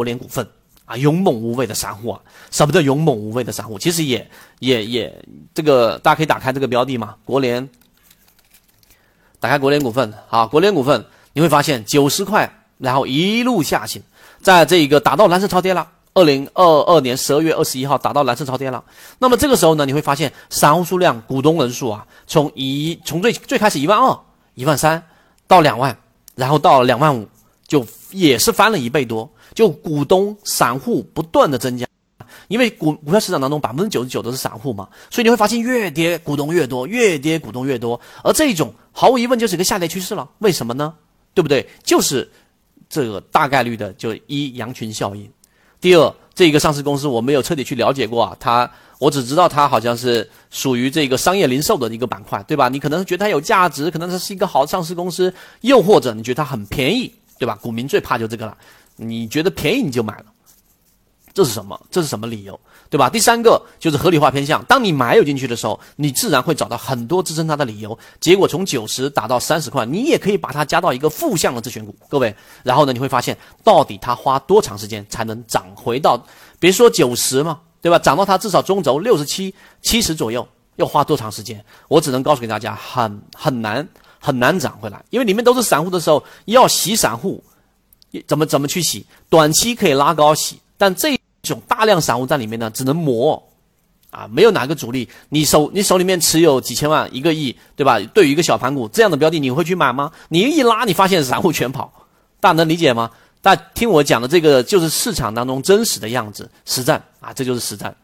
国联股份啊，勇猛无畏的散户啊，什么叫勇猛无畏的散户？其实也也也，这个大家可以打开这个标的嘛，国联，打开国联股份，好，国联股份，你会发现九十块，然后一路下行，在这个打到蓝色超跌了。二零二二年十二月二十一号达到蓝色超跌了，那么这个时候呢，你会发现散户数量、股东人数啊，从一从最最开始一万二、一万三到两万，然后到两万五，就也是翻了一倍多，就股东散户不断的增加，因为股股票市场当中百分之九十九都是散户嘛，所以你会发现越跌股东越多，越跌股东越多，而这种毫无疑问就是一个下跌趋势了，为什么呢？对不对？就是这个大概率的就一羊群效应。第二，这个上市公司我没有彻底去了解过啊，它我只知道它好像是属于这个商业零售的一个板块，对吧？你可能觉得它有价值，可能它是一个好上市公司，又或者你觉得它很便宜，对吧？股民最怕就这个了，你觉得便宜你就买了，这是什么？这是什么理由？对吧？第三个就是合理化偏向。当你买有进去的时候，你自然会找到很多支撑它的理由。结果从九十打到三十块，你也可以把它加到一个负向的自选股，各位。然后呢，你会发现到底它花多长时间才能涨回到，别说九十嘛，对吧？涨到它至少中轴六十七、七十左右，要花多长时间？我只能告诉给大家，很很难很难涨回来，因为里面都是散户的时候，要洗散户，怎么怎么去洗？短期可以拉高洗，但这。种大量散户在里面呢，只能磨，啊，没有哪个主力。你手你手里面持有几千万、一个亿，对吧？对于一个小盘股这样的标的，你会去买吗？你一拉，你发现散户全跑，大家能理解吗？大家听我讲的这个，就是市场当中真实的样子，实战啊，这就是实战。